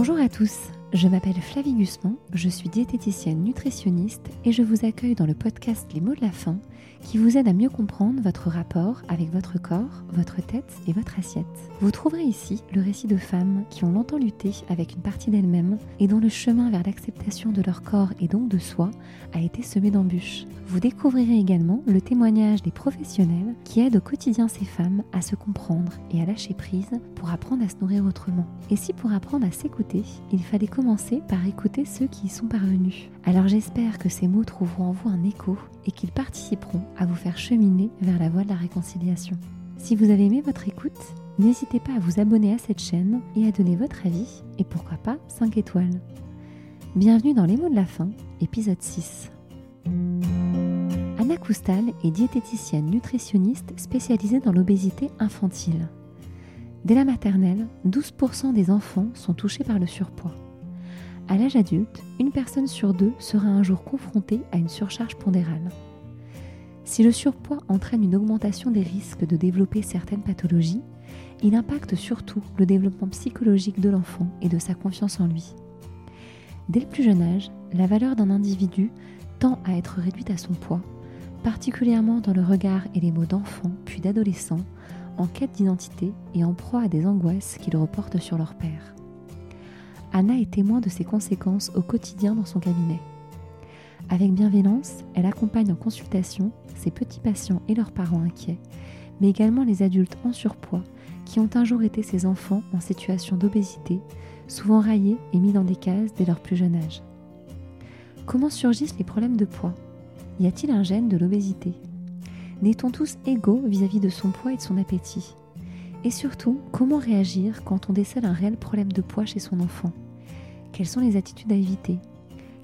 Bonjour à tous, je m'appelle Flavie Gusman, je suis diététicienne nutritionniste et je vous accueille dans le podcast Les mots de la faim qui vous aide à mieux comprendre votre rapport avec votre corps, votre tête et votre assiette. Vous trouverez ici le récit de femmes qui ont longtemps lutté avec une partie d'elles-mêmes et dont le chemin vers l'acceptation de leur corps et donc de soi a été semé d'embûches. Vous découvrirez également le témoignage des professionnels qui aident au quotidien ces femmes à se comprendre et à lâcher prise pour apprendre à se nourrir autrement. Et si pour apprendre à s'écouter, il fallait commencer par écouter ceux qui y sont parvenus. Alors j'espère que ces mots trouveront en vous un écho et qu'ils participeront à vous faire cheminer vers la voie de la réconciliation. Si vous avez aimé votre écoute, n'hésitez pas à vous abonner à cette chaîne et à donner votre avis et pourquoi pas 5 étoiles. Bienvenue dans Les mots de la fin, épisode 6. Anna Koustal est diététicienne nutritionniste spécialisée dans l'obésité infantile. Dès la maternelle, 12% des enfants sont touchés par le surpoids. À l'âge adulte, une personne sur deux sera un jour confrontée à une surcharge pondérale. Si le surpoids entraîne une augmentation des risques de développer certaines pathologies, il impacte surtout le développement psychologique de l'enfant et de sa confiance en lui. Dès le plus jeune âge, la valeur d'un individu tend à être réduite à son poids, particulièrement dans le regard et les mots d'enfants puis d'adolescents, en quête d'identité et en proie à des angoisses qu'ils reportent sur leur père. Anna est témoin de ces conséquences au quotidien dans son cabinet. Avec bienveillance, elle accompagne en consultation ses petits patients et leurs parents inquiets, mais également les adultes en surpoids qui ont un jour été ses enfants en situation d'obésité, souvent raillés et mis dans des cases dès leur plus jeune âge. Comment surgissent les problèmes de poids? Y a-t-il un gène de l'obésité? N'est-on tous égaux vis-à-vis de son poids et de son appétit? Et surtout, comment réagir quand on décèle un réel problème de poids chez son enfant? Quelles sont les attitudes à éviter?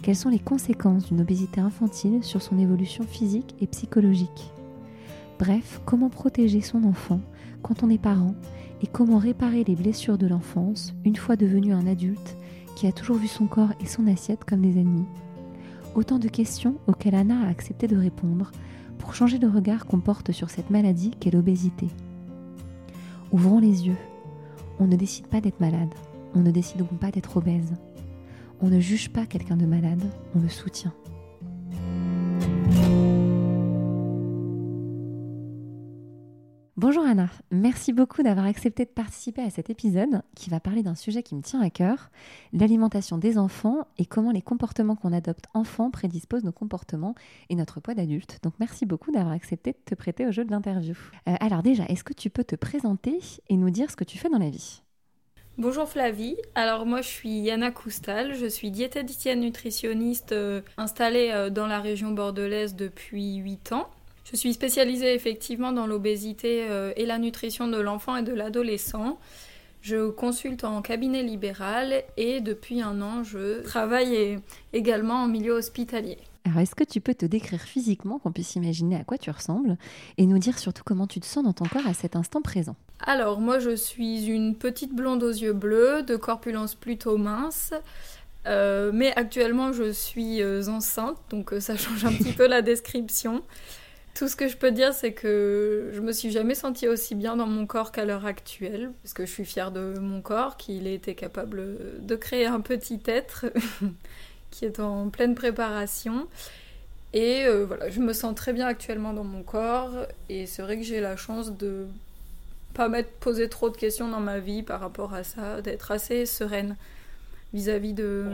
Quelles sont les conséquences d'une obésité infantile sur son évolution physique et psychologique? Bref, comment protéger son enfant quand on est parent et comment réparer les blessures de l'enfance une fois devenu un adulte qui a toujours vu son corps et son assiette comme des ennemis? Autant de questions auxquelles Anna a accepté de répondre pour changer le regard qu'on porte sur cette maladie qu'est l'obésité. Ouvrons les yeux. On ne décide pas d'être malade. On ne décide pas d'être obèse. On ne juge pas quelqu'un de malade, on le soutient. Bonjour Anna, merci beaucoup d'avoir accepté de participer à cet épisode qui va parler d'un sujet qui me tient à cœur, l'alimentation des enfants et comment les comportements qu'on adopte enfants prédisposent nos comportements et notre poids d'adulte. Donc merci beaucoup d'avoir accepté de te prêter au jeu de l'interview. Euh, alors déjà, est-ce que tu peux te présenter et nous dire ce que tu fais dans la vie? Bonjour Flavie, alors moi je suis Yana Koustal, je suis diététicienne nutritionniste euh, installée euh, dans la région bordelaise depuis 8 ans. Je suis spécialisée effectivement dans l'obésité euh, et la nutrition de l'enfant et de l'adolescent. Je consulte en cabinet libéral et depuis un an, je travaille également en milieu hospitalier. Alors, est-ce que tu peux te décrire physiquement, qu'on puisse imaginer à quoi tu ressembles, et nous dire surtout comment tu te sens dans ton corps à cet instant présent? Alors, moi, je suis une petite blonde aux yeux bleus, de corpulence plutôt mince, euh, mais actuellement, je suis euh, enceinte, donc ça change un petit peu la description. Tout ce que je peux dire, c'est que je me suis jamais sentie aussi bien dans mon corps qu'à l'heure actuelle, parce que je suis fière de mon corps, qu'il ait été capable de créer un petit être qui est en pleine préparation. Et euh, voilà, je me sens très bien actuellement dans mon corps, et c'est vrai que j'ai la chance de pas m'être posé trop de questions dans ma vie par rapport à ça, d'être assez sereine vis-à-vis -vis de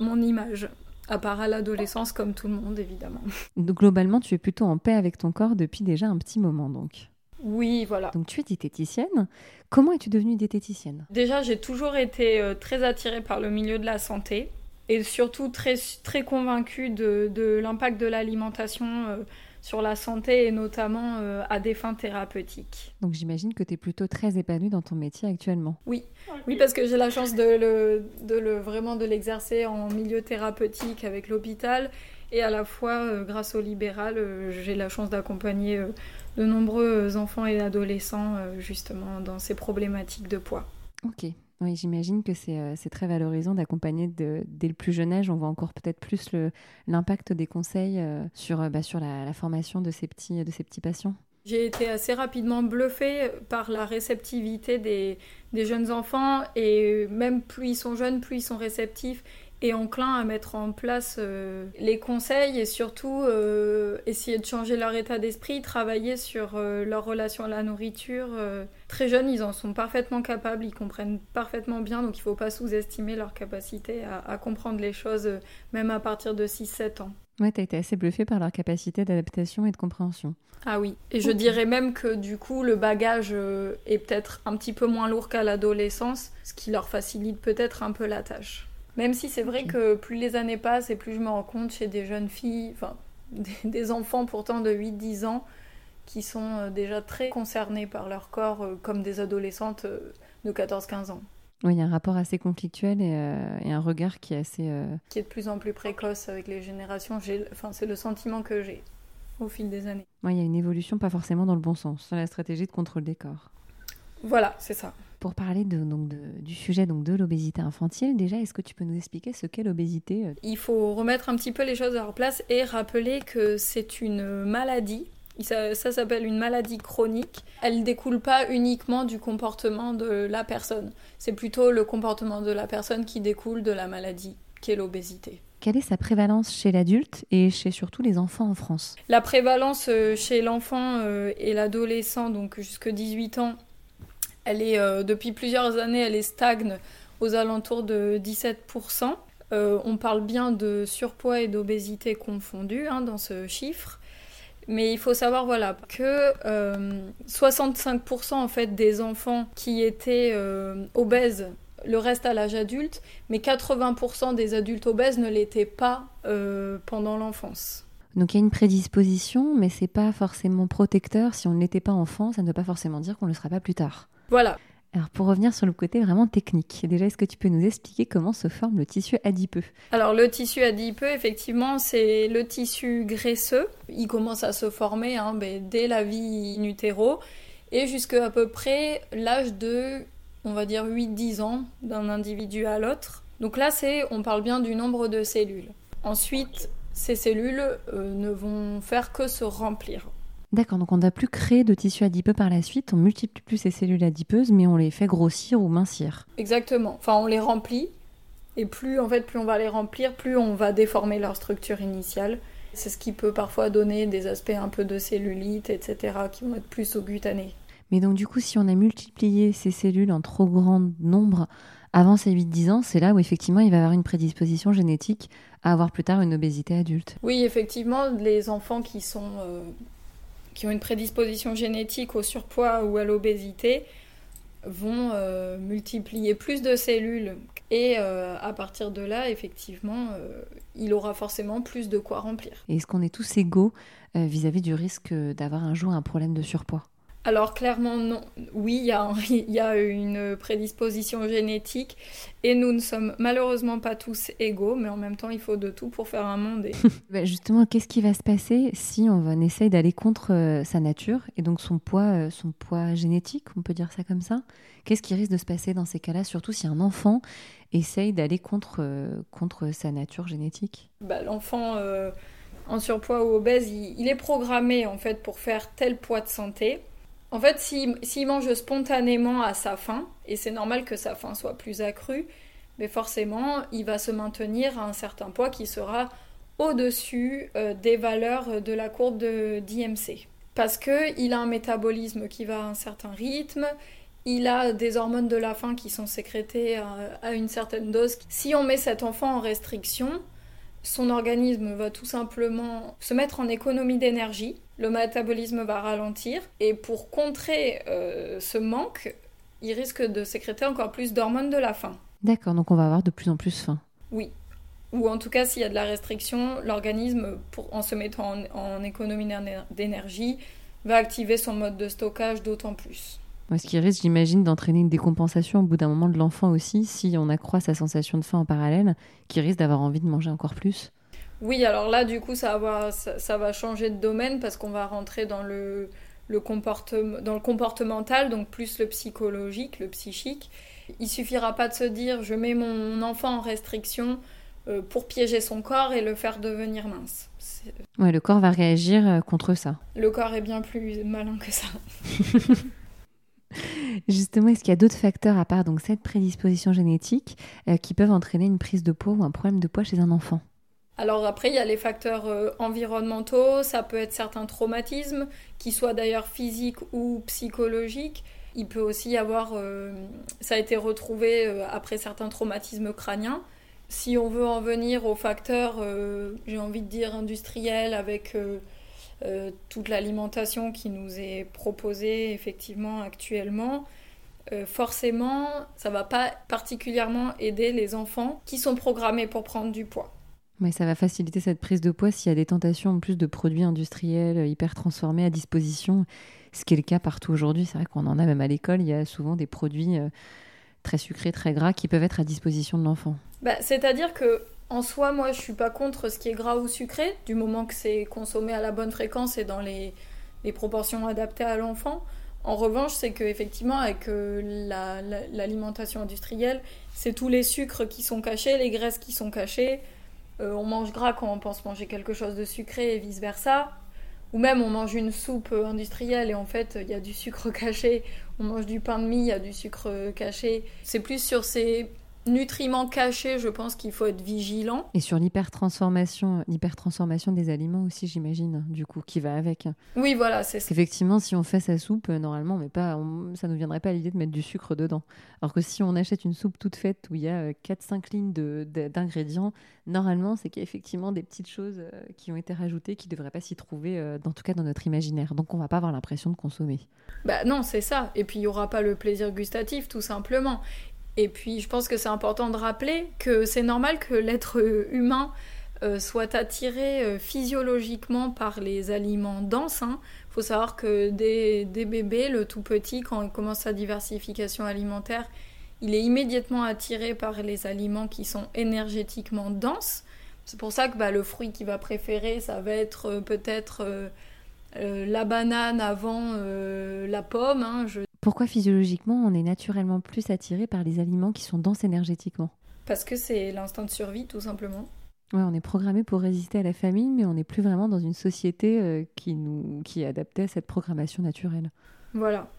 mon image à part à l'adolescence comme tout le monde évidemment. Donc globalement, tu es plutôt en paix avec ton corps depuis déjà un petit moment donc. Oui, voilà. Donc tu es diététicienne. Comment es-tu devenue diététicienne? Déjà, j'ai toujours été euh, très attirée par le milieu de la santé et surtout très, très convaincue de, de l'impact de l'alimentation euh, sur la santé et notamment euh, à des fins thérapeutiques. Donc j'imagine que tu es plutôt très épanouie dans ton métier actuellement. Oui, oui parce que j'ai la chance de, le, de le, vraiment de l'exercer en milieu thérapeutique avec l'hôpital et à la fois euh, grâce au libéral, euh, j'ai la chance d'accompagner de nombreux enfants et adolescents justement dans ces problématiques de poids. Ok, oui, j'imagine que euh, c'est très valorisant d'accompagner dès le plus jeune âge. On voit encore peut-être plus l'impact des conseils euh, sur, euh, bah, sur la, formation de ces petits, patients. J'ai été assez rapidement bluffée par la réceptivité des, jeunes enfants et même plus ils sont jeunes, plus ils sont réceptifs et enclins à mettre en place euh, les conseils et surtout euh, essayer de changer leur état d'esprit, travailler sur euh, leur relation à la nourriture. Très jeunes, ils en sont parfaitement capables, ils comprennent parfaitement bien, donc il ne faut pas sous-estimer leur capacité à, à, comprendre les choses, même à partir de 6-7 ans. Ouais, tu as été assez bluffée par leur capacité d'adaptation et de compréhension. Ah oui, et je dirais même que du coup, le bagage est peut-être un petit peu moins lourd qu'à l'adolescence, ce qui leur facilite peut-être un peu la tâche. Même si c'est vrai que plus les années passent et plus je me rends compte chez des jeunes filles, enfin des, enfants pourtant de 8-10 ans, qui sont euh, déjà très concernés par leur corps euh, comme des adolescentes euh, de 14-15 ans. Oui, il y a un rapport assez conflictuel et, un regard qui est assez... Qui est de plus en plus précoce avec les générations. Enfin, c'est le sentiment que j'ai au fil des années. Oui, il y a une évolution pas forcément dans le bon sens, sur la stratégie de contrôle des corps. Voilà, c'est ça. Pour parler de, donc du sujet donc de l'obésité infantile, déjà, est-ce que tu peux nous expliquer ce qu'est l'obésité euh Il faut remettre un petit peu les choses à leur place et rappeler que c'est une maladie. Ça, ça s'appelle une maladie chronique. Elle ne découle pas uniquement du comportement de la personne. C'est plutôt le comportement de la personne qui découle de la maladie, qui est l'obésité. Quelle est sa prévalence chez l'adulte et chez surtout les enfants en France? La prévalence euh, chez l'enfant euh, et l'adolescent, donc jusque 18 ans, euh, depuis plusieurs années, elle est stagne aux alentours de 17%. Euh, on parle bien de surpoids et d'obésité confondus hein, dans ce chiffre. Mais il faut savoir voilà, que 65% euh, en fait, des enfants qui étaient obèses le reste à l'âge adulte, mais 80% des adultes obèses ne l'étaient pas pendant l'enfance. Donc il y a une prédisposition, mais c'est pas forcément protecteur. Si on ne l'était pas enfant, ça ne veut pas forcément dire qu'on ne le sera pas plus tard. Voilà. Alors pour revenir sur le côté vraiment technique, déjà est-ce que tu peux nous expliquer comment se forme le tissu adipeux? Alors le tissu adipeux, effectivement, c'est le tissu graisseux. Il commence à se former hein, ben, dès la vie in utero et jusqu'à à peu près l'âge de, on va dire, 8-10 ans d'un individu à l'autre. Donc là, c'est, on parle bien du nombre de cellules. Ensuite, ces cellules euh, ne vont faire que se remplir. D'accord, donc on n'a plus créer de tissu adipeux par la suite, on multiplie plus ces cellules adipeuses, mais on les fait grossir ou mincir. Exactement, enfin on les remplit, et plus en fait plus on va les remplir, plus on va déformer leur structure initiale. C'est ce qui peut parfois donner des aspects un peu de cellulite, etc., qui vont être plus au cutané. Mais donc du coup, si on a multiplié ces cellules en trop grand nombre avant ces 8-10 ans, c'est là où effectivement il va y avoir une prédisposition génétique à avoir plus tard une obésité adulte. Oui, effectivement, les enfants qui sont euh, qui ont une prédisposition génétique au surpoids ou à l'obésité vont euh, multiplier plus de cellules et euh, à partir de là, effectivement, euh, il aura forcément plus de quoi remplir. Est-ce qu'on est tous égaux vis-à-vis du risque d'avoir un jour un problème de surpoids? Alors clairement non. Oui, il y, a, une prédisposition génétique et nous ne sommes malheureusement pas tous égaux, mais en même temps il faut de tout pour faire un monde. Bah, justement, qu'est-ce qui va se passer si on, essaye d'aller contre euh, sa nature et donc son poids, euh, son poids génétique, on peut dire ça comme ça? Qu'est-ce qui risque de se passer dans ces cas-là, surtout si un enfant essaye d'aller contre, euh, contre sa nature génétique? Bah, L'enfant en surpoids ou obèse, il est programmé en fait pour faire tel poids de santé en fait, s'il mange spontanément à sa faim, et c'est normal que sa faim soit plus accrue, mais forcément, il va se maintenir à un certain poids qui sera au-dessus euh, des valeurs de la courbe d'IMC. Parce qu'il a un métabolisme qui va à un certain rythme, il a des hormones de la faim qui sont sécrétées à une certaine dose. Si on met cet enfant en restriction, son organisme va tout simplement se mettre en économie d'énergie, le métabolisme va ralentir, et pour contrer euh, ce manque, il risque de sécréter encore plus d'hormones de la faim. D'accord, donc on va avoir de plus en plus faim. Oui. Ou en tout cas, s'il y a de la restriction, l'organisme, en se mettant en économie d'énergie, va activer son mode de stockage d'autant plus. Ce qui risque, j'imagine, d'entraîner une décompensation au bout d'un moment de l'enfant aussi, si on accroît sa sensation de faim en parallèle, qui risque d'avoir envie de manger encore plus. Oui, alors là, du coup, ça va, ça, va changer de domaine parce qu'on va rentrer dans le, le, comportement, dans le comportemental, donc plus le psychologique, le psychique. Il suffira pas de se dire je mets mon enfant en restriction euh, pour piéger son corps et le faire devenir mince. Ouais, le corps va réagir contre ça. Le corps est bien plus malin que ça. Justement, est-ce qu'il y a d'autres facteurs à part donc cette prédisposition génétique qui peuvent entraîner une prise de poids ou un problème de poids chez un enfant? Alors après, il y a les facteurs euh, environnementaux, ça peut être certains traumatismes, qui soient d'ailleurs physiques ou psychologiques. Il peut aussi y avoir, euh, ça a été retrouvé euh, après certains traumatismes crâniens. Si on veut en venir aux facteurs, j'ai envie de dire industriels, avec toute l'alimentation qui nous est proposée effectivement actuellement, forcément, ça va pas particulièrement aider les enfants qui sont programmés pour prendre du poids. Mais ça va faciliter cette prise de poids s'il y a des tentations en plus de produits industriels euh, hyper transformés à disposition, ce qui est le cas partout aujourd'hui. C'est vrai qu'on en a même à l'école, il y a souvent des produits euh, très sucrés, très gras qui peuvent être à disposition de l'enfant. Bah, C'est-à-dire que en soi, moi, je suis pas contre ce qui est gras ou sucré, du moment que c'est consommé à la bonne fréquence et dans les, proportions adaptées à l'enfant. En revanche, c'est qu'effectivement, avec euh, l'alimentation industrielle, c'est tous les sucres qui sont cachés, les graisses qui sont cachées, euh, on mange gras quand on pense manger quelque chose de sucré et vice-versa. Ou même on mange une soupe industrielle et en fait il y a du sucre caché. On mange du pain de mie, il y a du sucre caché. C'est plus sur ces nutriments cachés, je pense qu'il faut être vigilant. Et sur l'hypertransformation, l'hypertransformation des aliments aussi, j'imagine, du coup, qui va avec. Oui, voilà, c'est ça. Effectivement, si on fait sa soupe, euh, normalement, mais pas, ça ne nous viendrait pas à l'idée de mettre du sucre dedans. Alors que si on achète une soupe toute faite où il y a 4-5 euh, lignes d'ingrédients, normalement, c'est qu'il y a effectivement des petites choses euh, qui ont été rajoutées qui ne devraient pas s'y trouver, en tout cas dans notre imaginaire. Donc on va pas avoir l'impression de consommer. Bah non, c'est ça. Et puis il n'y aura pas le plaisir gustatif, tout simplement. Et puis je pense que c'est important de rappeler que c'est normal que l'être humain euh, soit attiré euh, physiologiquement par les aliments denses. Il hein. faut savoir que des, bébés, le tout petit, quand il commence sa diversification alimentaire, il est immédiatement attiré par les aliments qui sont énergétiquement denses. C'est pour ça que bah, le fruit qu'il va préférer, ça va être euh, peut-être la banane avant la pomme. Hein. Pourquoi physiologiquement on est naturellement plus attiré par les aliments qui sont denses énergétiquement Parce que c'est l'instinct de survie tout simplement. Ouais, on est programmé pour résister à la famine, mais on n'est plus vraiment dans une société euh, qui, nous, qui est adaptée à cette programmation naturelle. Voilà.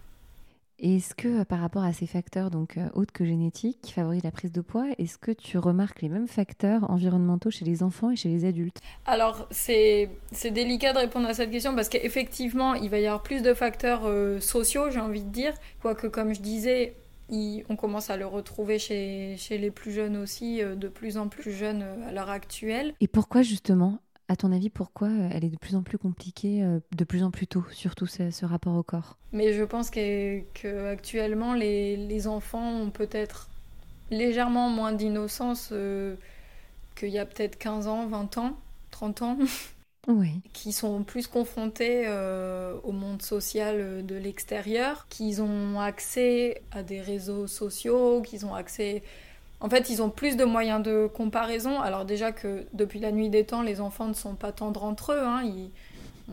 Est-ce que euh, par rapport à ces facteurs donc euh, autres que génétiques qui favorisent la prise de poids, est-ce que tu remarques les mêmes facteurs environnementaux chez les enfants et chez les adultes? Alors c'est délicat de répondre à cette question parce qu'effectivement il va y avoir plus de facteurs euh, sociaux, j'ai envie de dire, quoique comme je disais, on commence à le retrouver chez, chez les plus jeunes aussi, de plus en plus jeunes à l'heure actuelle. Et pourquoi justement à ton avis, pourquoi euh, elle est de plus en plus compliquée, euh, de plus en plus tôt, surtout ce, rapport au corps? Mais je pense qu'actuellement, les, enfants ont peut-être légèrement moins d'innocence euh, qu'il y a peut-être 15 ans, 20 ans, 30 ans. Oui. qui sont plus confrontés au monde social de l'extérieur, qui ont accès à des réseaux sociaux, qui ont accès en fait, ils ont plus de moyens de comparaison. Alors déjà que depuis la nuit des temps, les enfants ne sont pas tendres entre eux. Hein.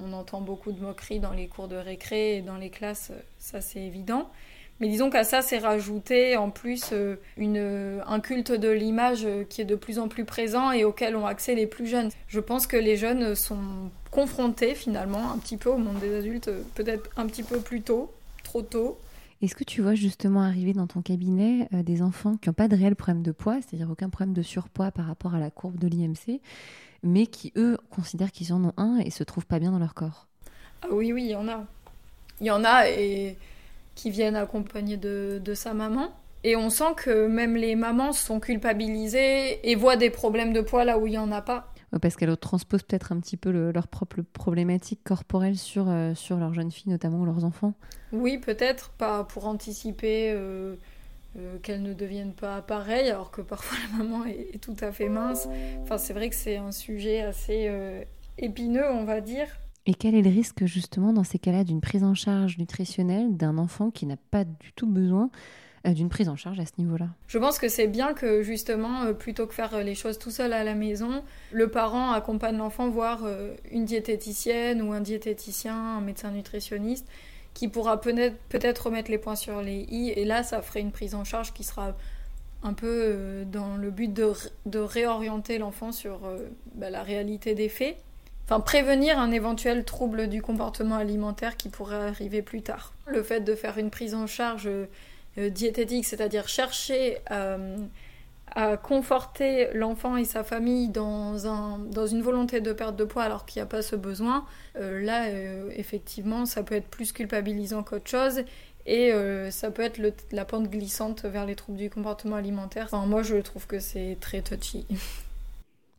On entend beaucoup de moqueries dans les cours de récré et dans les classes, ça c'est évident. Mais disons qu'à ça, c'est rajouté en plus euh, une, un culte de l'image qui est de plus en plus présent et auquel ont accès les plus jeunes. Je pense que les jeunes sont confrontés finalement un petit peu au monde des adultes, peut-être un petit peu plus tôt, trop tôt. Est-ce que tu vois justement arriver dans ton cabinet euh, des enfants qui n'ont pas de réel problème de poids, c'est-à-dire aucun problème de surpoids par rapport à la courbe de l'IMC, mais qui eux considèrent qu'ils en ont un et se trouvent pas bien dans leur corps? Ah Oui, oui, il y en a. Il y en a et qui viennent accompagnés de, de sa maman. Et on sent que même les mamans sont culpabilisées et voient des problèmes de poids là où il n'y en a pas parce qu'elles transposent peut-être un petit peu leur propre problématique corporelle sur, euh, sur leurs jeunes filles, notamment ou leurs enfants. Oui, peut-être, pas pour anticiper euh, euh, qu'elles ne deviennent pas pareilles, alors que parfois la maman est, tout à fait mince. Enfin, c'est vrai que c'est un sujet assez épineux, on va dire. Et quel est le risque justement dans ces cas-là d'une prise en charge nutritionnelle d'un enfant qui n'a pas du tout besoin d'une prise en charge à ce niveau-là. Je pense que c'est bien que justement, euh, plutôt que faire euh, les choses tout seul à la maison, le parent accompagne l'enfant voir une diététicienne ou un diététicien, un médecin nutritionniste, qui pourra peut-être remettre les points sur les i. Et là, ça ferait une prise en charge qui sera un peu dans le but de, réorienter l'enfant sur bah, la réalité des faits. enfin prévenir un éventuel trouble du comportement alimentaire qui pourrait arriver plus tard. Le fait de faire une prise en charge euh, diététique, c'est-à-dire chercher euh, à conforter l'enfant et sa famille dans, un, dans une volonté de perte de poids alors qu'il n'y a pas ce besoin, euh, là, effectivement, ça peut être plus culpabilisant qu'autre chose. Et ça peut être la pente glissante vers les troubles du comportement alimentaire. Enfin, moi, je trouve que c'est très touchy.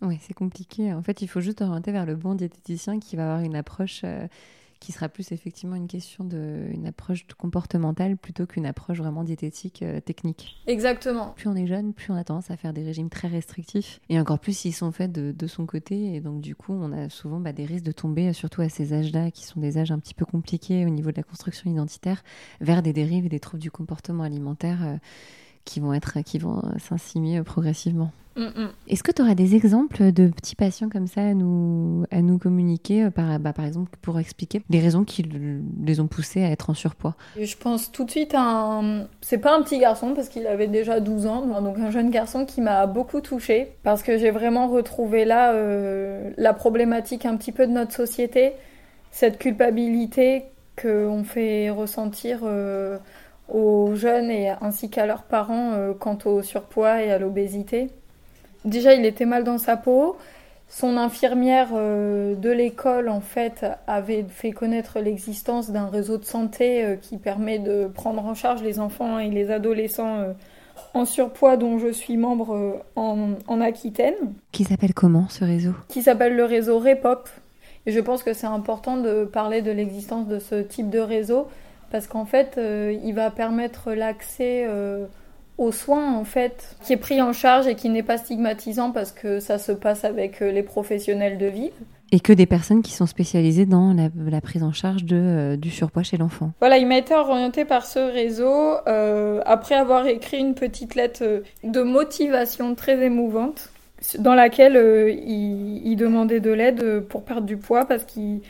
Oui, c'est compliqué. En fait, il faut juste orienter vers le bon diététicien qui va avoir une approche qui sera plus effectivement une question de une approche comportementale plutôt qu'une approche vraiment diététique euh, technique. Exactement. Plus on est jeune, plus on a tendance à faire des régimes très restrictifs et encore plus s'ils sont faits de, de, son côté et donc du coup on a souvent bah, des risques de tomber euh, surtout à ces âges-là qui sont des âges un petit peu compliqués au niveau de la construction identitaire vers des dérives et des troubles du comportement alimentaire euh, qui vont être qui vont s'insinuer progressivement. Mm, mm. Est-ce que tu auras des exemples de petits patients comme ça à nous, à nous communiquer, euh, par, bah, par exemple, pour expliquer les raisons qui les ont poussés à être en surpoids? Je pense tout de suite à un... C'est pas un petit garçon parce qu'il avait déjà 12 ans, donc un jeune garçon qui m'a beaucoup touchée parce que j'ai vraiment retrouvé là euh, la problématique un petit peu de notre société, cette culpabilité qu'on fait ressentir... Euh, aux jeunes et ainsi qu'à leurs parents quant au surpoids et à l'obésité déjà il était mal dans sa peau. Son infirmière euh, de l'école, en fait, avait fait connaître l'existence d'un réseau de santé euh, qui permet de prendre en charge les enfants et les adolescents euh, en surpoids dont je suis membre en, en, Aquitaine. Qui s'appelle comment ce réseau? Qui s'appelle le réseau REPOP. Et je pense que c'est important de parler de l'existence de ce type de réseau parce qu'en fait, il va permettre l'accès aux soins en fait, qui est pris en charge et qui n'est pas stigmatisant parce que ça se passe avec euh, les professionnels de vie. Et que des personnes qui sont spécialisées dans la, prise en charge de, euh, du surpoids chez l'enfant. Voilà, il m'a été orienté par ce réseau euh, après avoir écrit une petite lettre de motivation très émouvante dans laquelle il, il, demandait de l'aide pour perdre du poids parce qu'il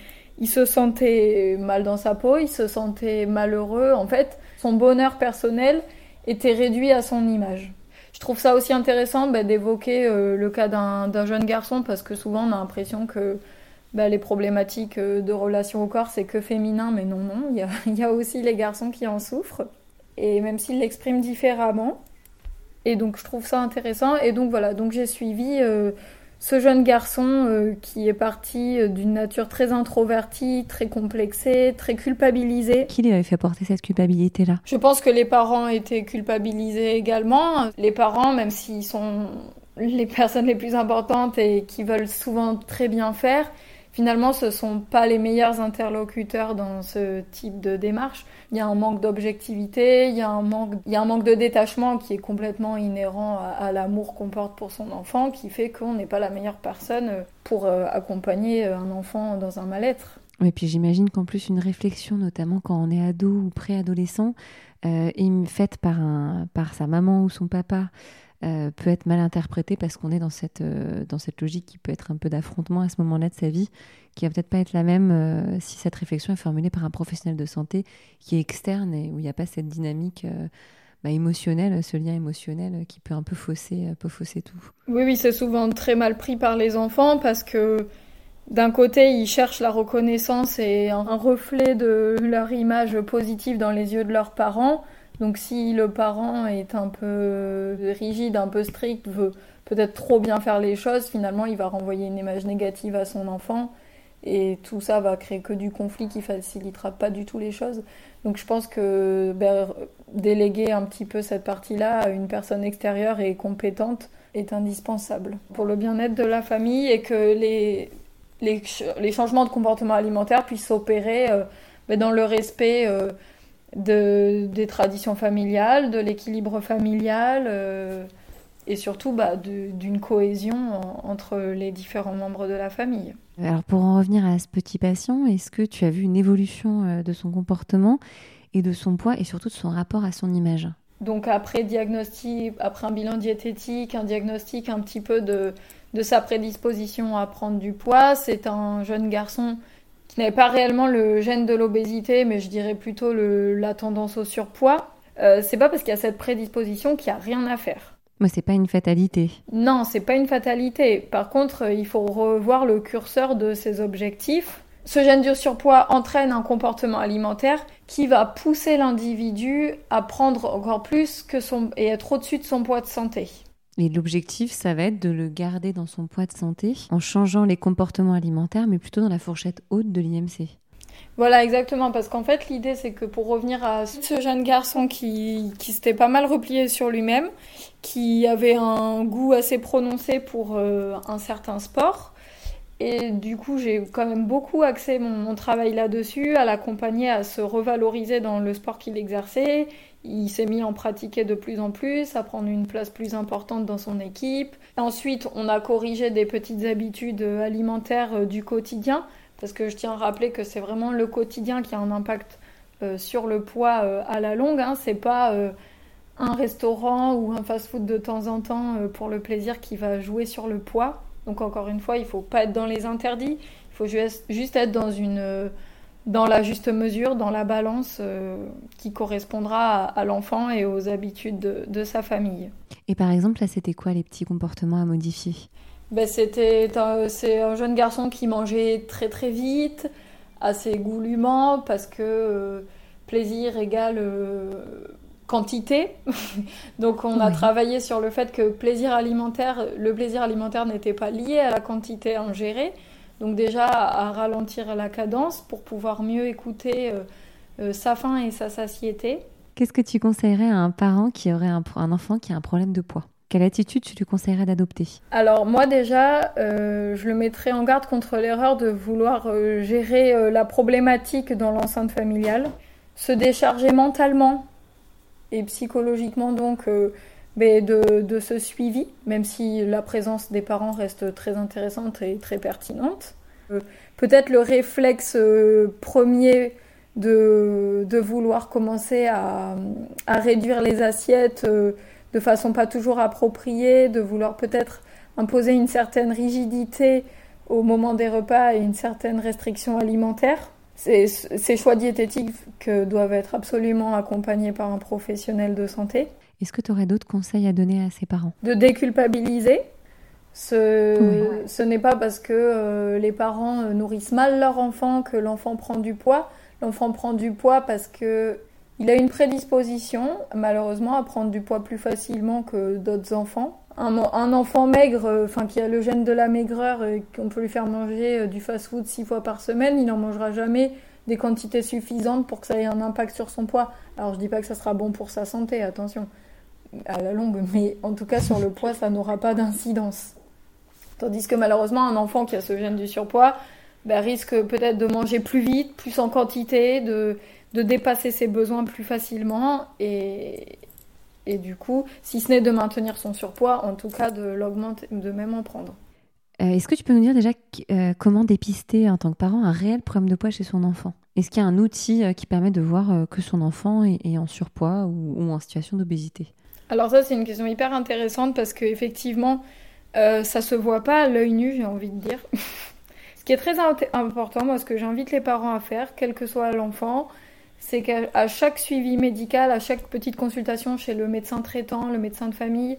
il se sentait mal dans sa peau, il se sentait malheureux. En fait, son bonheur personnel était réduit à son image. Je trouve ça aussi intéressant bah, d'évoquer euh, le cas d'un jeune garçon parce que souvent on a l'impression que bah, les problématiques euh, de relation au corps c'est que féminin, mais non, non, il y a, aussi les garçons qui en souffrent et même s'ils l'expriment différemment. Et donc je trouve ça intéressant et donc voilà, donc j'ai suivi euh, ce jeune garçon euh, qui est parti euh, d'une nature très introvertie, très complexée, très culpabilisée. Qui lui avait fait porter cette culpabilité-là? Je pense que les parents étaient culpabilisés également. Les parents, même s'ils sont les personnes les plus importantes et qui veulent souvent très bien faire, finalement, ce sont pas les meilleurs interlocuteurs dans ce type de démarche. Il y a un manque d'objectivité, il il y a un manque de détachement qui est complètement inhérent à, l'amour qu'on porte pour son enfant, qui fait qu'on n'est pas la meilleure personne pour euh, accompagner un enfant dans un mal-être. Et puis j'imagine qu'en plus une réflexion, notamment quand on est ado ou préadolescent, euh, faite par, un, par sa maman ou son papa, euh, peut être mal interprété parce qu'on est dans cette, euh, dans cette logique qui peut être un peu d'affrontement à ce moment-là de sa vie, qui va peut-être pas être la même euh, si cette réflexion est formulée par un professionnel de santé qui est externe et où il n'y a pas cette dynamique bah, émotionnelle, ce lien émotionnel qui peut un peu fausser, peut fausser tout. Oui, oui, c'est souvent très mal pris par les enfants parce que d'un côté, ils cherchent la reconnaissance et un reflet de leur image positive dans les yeux de leurs parents. Donc si le parent est un peu rigide, un peu strict, veut peut-être trop bien faire les choses, finalement il va renvoyer une image négative à son enfant et tout ça va créer que du conflit qui facilitera pas du tout les choses. Donc je pense que ben, déléguer un petit peu cette partie-là à une personne extérieure et compétente est indispensable pour le bien-être de la famille et que les, les, changements de comportement alimentaire puissent s'opérer euh, ben, dans le respect euh, de, des traditions familiales, de l'équilibre familial euh, et surtout bah, d'une cohésion entre les différents membres de la famille. Alors pour en revenir à ce petit patient, est-ce que tu as vu une évolution euh, de son comportement et de son poids et surtout de son rapport à son image? Donc après diagnostic, après un bilan diététique, un diagnostic un petit peu de, de sa prédisposition à prendre du poids, c'est un jeune garçon qui n'avait pas réellement le gène de l'obésité, mais je dirais plutôt le, la tendance au surpoids, euh, c'est pas parce qu'il y a cette prédisposition qu'il n'y a rien à faire. Mais c'est pas une fatalité. Non, c'est pas une fatalité. Par contre, il faut revoir le curseur de ses objectifs. Ce gène du surpoids entraîne un comportement alimentaire qui va pousser l'individu à prendre encore plus que son et être au-dessus de son poids de santé. Et l'objectif, ça va être de le garder dans son poids de santé en changeant les comportements alimentaires, mais plutôt dans la fourchette haute de l'IMC. Voilà, exactement, parce qu'en fait, l'idée, c'est que pour revenir à ce jeune garçon qui, qui s'était pas mal replié sur lui-même, qui avait un goût assez prononcé pour euh, un certain sport, et du coup, j'ai quand même beaucoup axé mon, mon travail là-dessus, à l'accompagner à se revaloriser dans le sport qu'il exerçait. Il s'est mis en pratiquer de plus en plus, à prendre une place plus importante dans son équipe. Ensuite, on a corrigé des petites habitudes alimentaires euh, du quotidien parce que je tiens à rappeler que c'est vraiment le quotidien qui a un impact euh, sur le poids euh, à la longue. Hein. C'est pas un restaurant ou un fast-food de temps en temps pour le plaisir qui va jouer sur le poids. Donc encore une fois, il faut pas être dans les interdits. Il faut juste être dans une dans la juste mesure, dans la balance qui correspondra à, l'enfant et aux habitudes de, de, sa famille. Et par exemple, là, c'était quoi les petits comportements à modifier? Ben, c'était c'est un jeune garçon qui mangeait très très vite, assez goulûment parce que euh, plaisir égale euh, quantité. Donc on a travaillé sur le fait que plaisir alimentaire, le plaisir alimentaire n'était pas lié à la quantité ingérée. Donc déjà à ralentir la cadence pour pouvoir mieux écouter euh, sa faim et sa satiété. Qu'est-ce que tu conseillerais à un parent qui aurait un enfant qui a un problème de poids? Quelle attitude tu lui conseillerais d'adopter? Alors moi déjà, euh, je le mettrais en garde contre l'erreur de vouloir euh, gérer euh, la problématique dans l'enceinte familiale, se décharger mentalement et psychologiquement donc ben, de, ce suivi, même si la présence des parents reste très intéressante et très pertinente. Peut-être le réflexe premier de, de, vouloir commencer à, à réduire les assiettes de façon pas toujours appropriée, de vouloir peut-être imposer une certaine rigidité au moment des repas et une certaine restriction alimentaire. Ces, choix diététiques doivent être absolument accompagnés par un professionnel de santé. Est-ce que tu aurais d'autres conseils à donner à ses parents? De déculpabiliser. Ce, ce n'est pas parce que euh, les parents euh, nourrissent mal leur enfant que l'enfant prend du poids. L'enfant prend du poids parce que il a une prédisposition, malheureusement, à prendre du poids plus facilement que d'autres enfants. Un, enfant maigre, euh, enfin qui a le gène de la maigreur, qu'on peut lui faire manger euh, du fast-food six fois par semaine, il n'en mangera jamais des quantités suffisantes pour que ça ait un impact sur son poids. Alors je dis pas que ça sera bon pour sa santé, attention, à la longue, mais en tout cas sur le poids, ça n'aura pas d'incidence. Tandis que malheureusement, un enfant qui a ce gène du surpoids ben, risque peut-être de manger plus vite, plus en quantité, de de dépasser ses besoins plus facilement et, et du coup, si ce n'est de maintenir son surpoids, en tout cas de l'augmenter, de même en prendre. Euh, est-ce que tu peux nous dire déjà euh, comment dépister en tant que parent un réel problème de poids chez son enfant? Est-ce qu'il y a un outil euh, qui permet de voir que son enfant est, en surpoids ou, en situation d'obésité? Alors ça, c'est une question hyper intéressante parce qu'effectivement, ça se voit pas à l'œil nu, j'ai envie de dire. ce qui est très important, moi, ce que j'invite les parents à faire, quel que soit l'enfant, c'est qu'à chaque suivi médical, à chaque petite consultation chez le médecin traitant, le médecin de famille,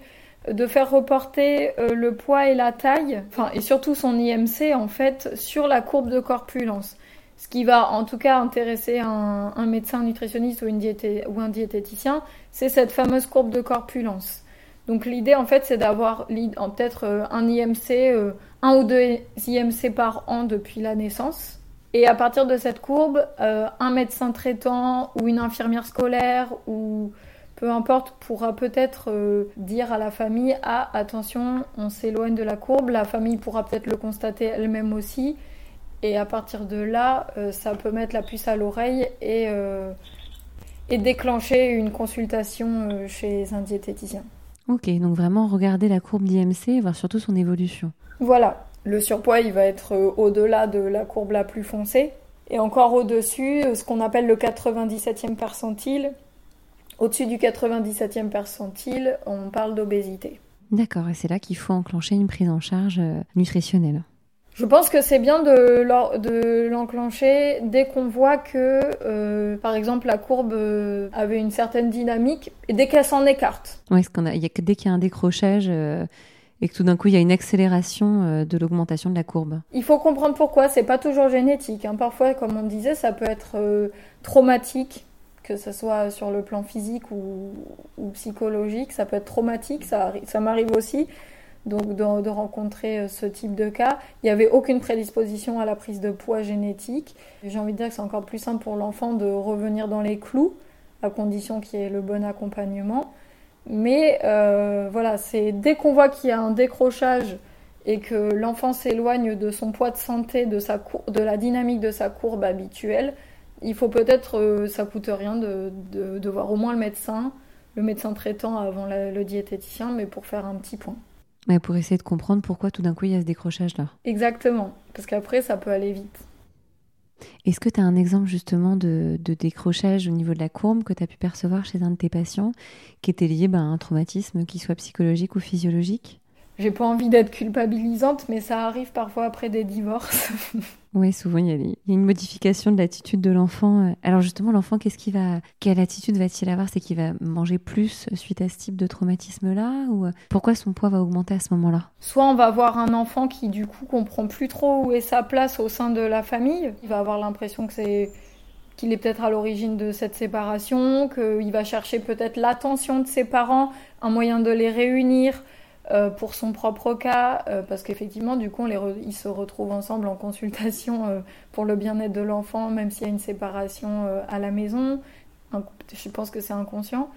euh, de faire reporter euh, le poids et la taille, enfin et surtout son IMC en fait sur la courbe de corpulence. Ce qui va en tout cas intéresser un, médecin nutritionniste ou, une ou un diététicien, c'est cette fameuse courbe de corpulence. Donc l'idée en fait c'est d'avoir peut-être euh, un IMC, un ou deux IMC par an depuis la naissance et à partir de cette courbe, euh, un médecin traitant ou une infirmière scolaire ou peu importe pourra peut-être euh, dire à la famille ah attention on s'éloigne de la courbe la famille pourra peut-être le constater elle-même aussi et à partir de là euh, ça peut mettre la puce à l'oreille et, et déclencher une consultation chez un diététicien. Ok donc vraiment regarder la courbe d'IMC et voir surtout son évolution. Voilà le surpoids, il va être euh, au-delà de la courbe la plus foncée. Et encore au-dessus, euh, ce qu'on appelle le 97e percentile. Au-dessus du 97e percentile, on parle d'obésité. D'accord, et c'est là qu'il faut enclencher une prise en charge euh, nutritionnelle. Je pense que c'est bien de l'enclencher dès qu'on voit que, euh, par exemple, la courbe avait une certaine dynamique et dès qu'elle s'en écarte. Oui, dès qu'il y a un décrochage euh, et que tout d'un coup il y a une accélération de l'augmentation de la courbe. Il faut comprendre pourquoi. C'est pas toujours génétique. Hein. Parfois, comme on disait, ça peut être traumatique, que ce soit sur le plan physique ou, psychologique. Ça peut être traumatique. Ça, m'arrive aussi donc de, rencontrer euh, ce type de cas. Il n'y avait aucune prédisposition à la prise de poids génétique. J'ai envie de dire que c'est encore plus simple pour l'enfant de revenir dans les clous, à condition qu'il y ait le bon accompagnement. Mais euh, voilà, c'est dès qu'on voit qu'il y a un décrochage et que l'enfant s'éloigne de son poids de santé, de, sa de la dynamique de sa courbe habituelle, il faut peut-être, euh, ça coûte rien de, de, voir au moins le médecin, le médecin traitant avant le diététicien, mais pour faire un petit point. Mais pour essayer de comprendre pourquoi tout d'un coup il y a ce décrochage-là. Exactement, parce qu'après ça peut aller vite. Est-ce que tu as un exemple justement de, décrochage au niveau de la courbe que tu as pu percevoir chez un de tes patients qui était lié bah, à un traumatisme, qu'il soit psychologique ou physiologique? J'ai pas envie d'être culpabilisante, mais ça arrive parfois après des divorces. oui, souvent il y, a une modification de l'attitude de l'enfant. Alors justement, l'enfant, qu'est-ce qu'il va, quelle attitude va-t-il avoir? C'est qu'il va manger plus suite à ce type de traumatisme-là, ou pourquoi son poids va augmenter à ce moment-là? Soit on va avoir un enfant qui du coup comprend plus trop où est sa place au sein de la famille. Il va avoir l'impression que c'est qu'il est peut-être à l'origine de cette séparation, qu'il va chercher peut-être l'attention de ses parents, un moyen de les réunir euh, pour son propre cas, euh, parce qu'effectivement, du coup, ils se retrouvent ensemble en consultation euh, pour le bien-être de l'enfant, même s'il y a une séparation à la maison. Je pense que c'est inconscient.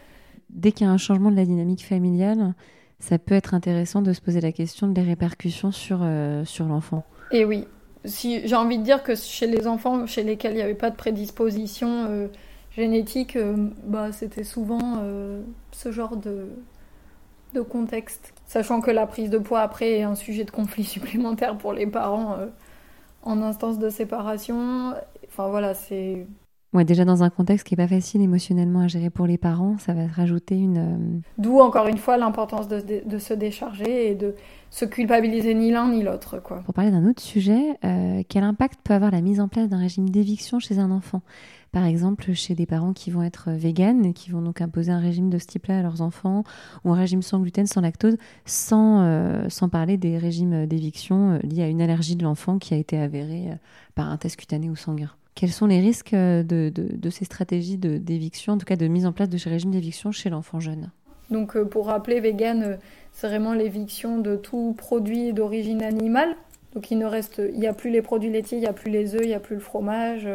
Dès qu'il y a un changement de la dynamique familiale, ça peut être intéressant de se poser la question des répercussions sur, sur l'enfant. Et oui, si, j'ai envie de dire que chez les enfants chez lesquels il n'y avait pas de prédisposition génétique, bah, c'était souvent ce genre de, de contexte Sachant que la prise de poids après est un sujet de conflit supplémentaire pour les parents euh, en instance de séparation. Enfin voilà, c'est. Ouais, déjà dans un contexte qui n'est pas facile émotionnellement à gérer pour les parents, ça va rajouter une. Euh, D'où encore une fois l'importance de, de, se décharger et de se culpabiliser ni l'un ni l'autre. Quoi. Pour parler d'un autre sujet, euh, quel impact peut avoir la mise en place d'un régime d'éviction chez un enfant? Par exemple chez des parents qui vont être véganes et qui vont donc imposer un régime de ce type-là à leurs enfants ou un régime sans gluten, sans lactose, sans, euh, sans parler des régimes d'éviction liés à une allergie de l'enfant qui a été avérée par un test cutané ou sanguin. Quels sont les risques de, de, ces stratégies d'éviction, en tout cas de mise en place de ces régimes d'éviction chez l'enfant jeune? Donc pour rappeler, vegan, c'est vraiment l'éviction de tout produit d'origine animale. Donc il ne reste, il n'y a plus les produits laitiers, il n'y a plus les œufs, il n'y a plus le fromage.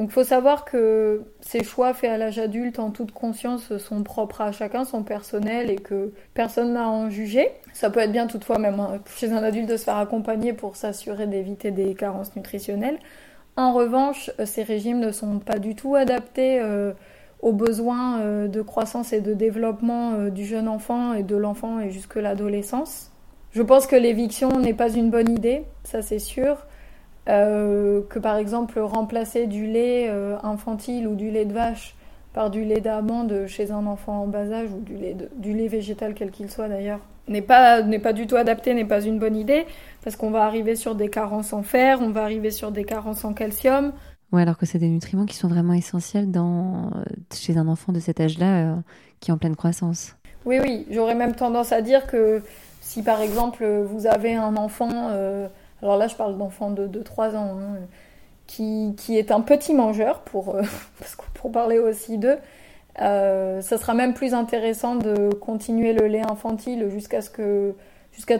Donc il faut savoir que ces choix faits à l'âge adulte en toute conscience sont propres à chacun, sont personnels et que personne n'a à en juger. Ça peut être bien toutefois même hein, chez un adulte de se faire accompagner pour s'assurer d'éviter des carences nutritionnelles. En revanche, ces régimes ne sont pas du tout adaptés euh, aux besoins euh, de croissance et de développement euh, du jeune enfant et de l'enfant et jusque l'adolescence. Je pense que l'éviction n'est pas une bonne idée, ça c'est sûr. Euh, que par exemple remplacer du lait euh, infantile ou du lait de vache par du lait d'amande chez un enfant en bas âge ou du lait, du lait végétal quel qu'il soit d'ailleurs n'est pas, n'est pas du tout adapté, n'est pas une bonne idée parce qu'on va arriver sur des carences en fer, on va arriver sur des carences en calcium. Ouais, alors que c'est des nutriments qui sont vraiment essentiels dans, chez un enfant de cet âge-là euh, qui est en pleine croissance. Oui, oui, j'aurais même tendance à dire que si par exemple vous avez un enfant alors là je parle d'enfant de, 3 ans, hein, qui, est un petit mangeur, pour, euh, pour parler aussi d'eux, euh, ça sera même plus intéressant de continuer le lait infantile jusqu'à ce que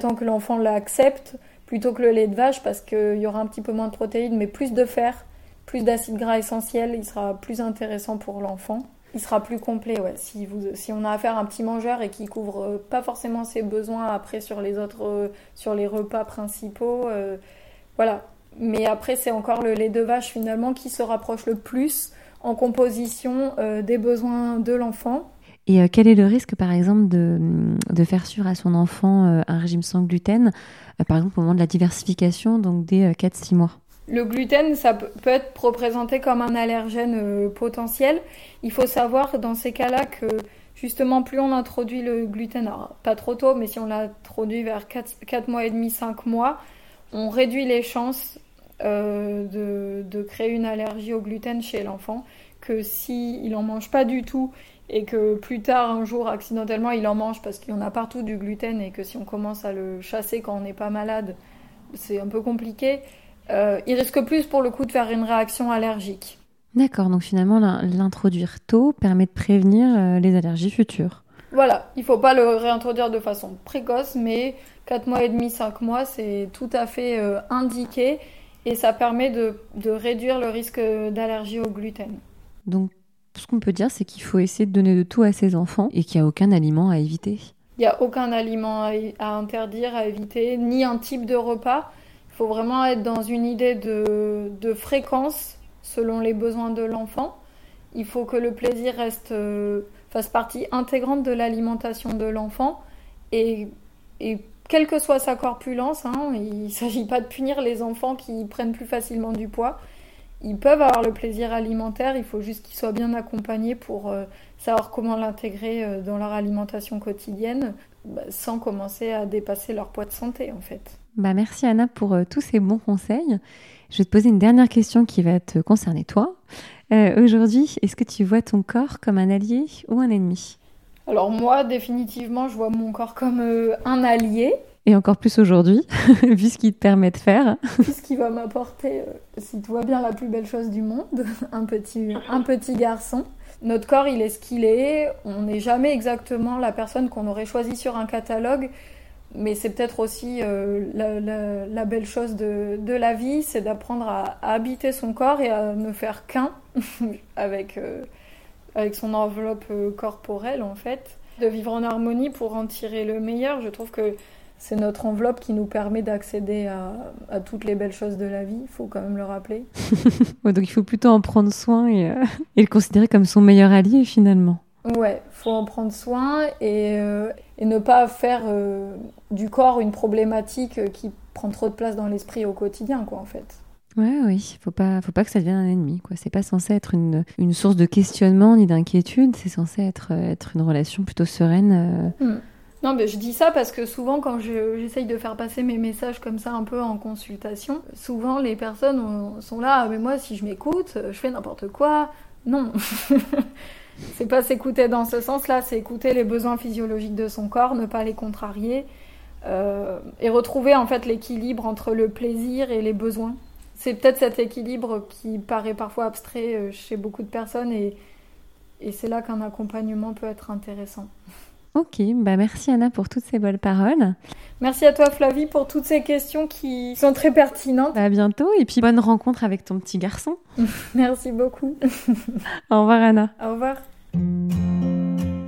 temps que l'enfant l'accepte plutôt que le lait de vache parce qu'il y aura un petit peu moins de protéines mais plus de fer, plus d'acides gras essentiels, il sera plus intéressant pour l'enfant. Il sera plus complet, ouais. Si, vous, si on a affaire à un petit mangeur et qui couvre euh, pas forcément ses besoins après sur les autres, euh, sur les repas principaux, voilà. Mais après, c'est encore le lait de vache finalement qui se rapproche le plus en composition des besoins de l'enfant. Et quel est le risque, par exemple, de, de faire sur à son enfant un régime sans gluten, par exemple au moment de la diversification, donc dès 4-6 mois? Le gluten, ça peut être représenté comme un allergène euh, potentiel. Il faut savoir dans ces cas-là que justement, plus on introduit le gluten, pas trop tôt, mais si on l'introduit vers 4, mois et demi, 5 mois, on réduit les chances de, de, créer une allergie au gluten chez l'enfant que s'il il en mange pas du tout et que plus tard, un jour, accidentellement, il en mange parce qu'il y en a partout du gluten et que si on commence à le chasser quand on n'est pas malade, c'est un peu compliqué, euh, il risque plus pour le coup de faire une réaction allergique. D'accord, donc finalement, l'introduire tôt permet de prévenir euh, les allergies futures. Voilà, il ne faut pas le réintroduire de façon précoce, mais 4 mois et demi, 5 mois, c'est tout à fait euh, indiqué et ça permet de, de réduire le risque d'allergie au gluten. Donc ce qu'on peut dire, c'est qu'il faut essayer de donner de tout à ses enfants et qu'il n'y a aucun aliment à éviter. Il n'y a aucun aliment à, interdire, à éviter, ni un type de repas. Il faut vraiment être dans une idée de, fréquence selon les besoins de l'enfant. Il faut que le plaisir reste, euh, fasse partie intégrante de l'alimentation de l'enfant. Et, quelle que soit sa corpulence, hein, il ne s'agit pas de punir les enfants qui prennent plus facilement du poids ils peuvent avoir le plaisir alimentaire, il faut juste qu'ils soient bien accompagnés pour euh, savoir comment l'intégrer euh, dans leur alimentation quotidienne bah, sans commencer à dépasser leur poids de santé en fait. Bah merci Anna pour euh, tous ces bons conseils. Je vais te poser une dernière question qui va te concerner toi. Aujourd'hui, est-ce que tu vois ton corps comme un allié ou un ennemi Alors moi, définitivement, je vois mon corps comme un allié et encore plus aujourd'hui, vu ce qu'il te permet de faire. Puisqu'il va m'apporter, euh, si tu vois bien, la plus belle chose du monde, un petit, un petit garçon. Notre corps, il est ce qu'il est. On n'est jamais exactement la personne qu'on aurait choisie sur un catalogue. Mais c'est peut-être aussi euh, la, belle chose de, de la vie, c'est d'apprendre à, habiter son corps et à ne faire qu'un avec, euh, avec son enveloppe corporelle, en fait. De vivre en harmonie pour en tirer le meilleur. Je trouve que c'est notre enveloppe qui nous permet d'accéder à, toutes les belles choses de la vie, il faut quand même le rappeler. donc il faut plutôt en prendre soin et, euh, le considérer comme son meilleur allié finalement. Ouais, faut en prendre soin et, euh, ne pas faire euh, du corps une problématique qui prend trop de place dans l'esprit au quotidien, quoi, en fait. Ouais, oui, faut pas, faut pas que ça devienne un ennemi, quoi. C'est pas censé être une, source de questionnement ni d'inquiétude, c'est censé être, être une relation plutôt sereine. Hmm. Non, mais je dis ça parce que souvent, quand j'essaye de faire passer mes messages comme ça un peu en consultation, souvent les personnes sont là, ah, mais moi, si je m'écoute, je fais n'importe quoi. Non. c'est pas s'écouter dans ce sens-là, c'est écouter les besoins physiologiques de son corps, ne pas les contrarier euh, et retrouver en fait l'équilibre entre le plaisir et les besoins. C'est peut-être cet équilibre qui paraît parfois abstrait euh, chez beaucoup de personnes et, et c'est là qu'un accompagnement peut être intéressant. Ok, bah merci Anna pour toutes ces bonnes paroles. Merci à toi Flavie pour toutes ces questions qui sont très pertinentes. À bientôt et puis bonne rencontre avec ton petit garçon. merci beaucoup. Au revoir Anna. Au revoir.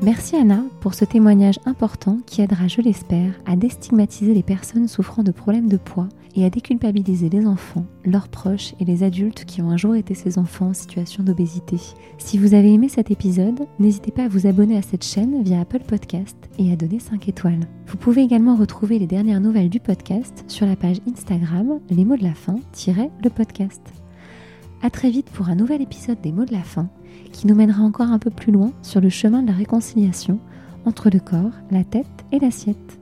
Merci Anna pour ce témoignage important qui aidera, je l'espère, à déstigmatiser les personnes souffrant de problèmes de poids et à déculpabiliser les enfants, leurs proches et les adultes qui ont un jour été ces enfants en situation d'obésité. Si vous avez aimé cet épisode, n'hésitez pas à vous abonner à cette chaîne via Apple Podcast et à donner 5 étoiles. Vous pouvez également retrouver les dernières nouvelles du podcast sur la page Instagram Les mots de la fin-le podcast. A très vite pour un nouvel épisode des mots de la fin qui nous mènera encore un peu plus loin sur le chemin de la réconciliation entre le corps, la tête et l'assiette.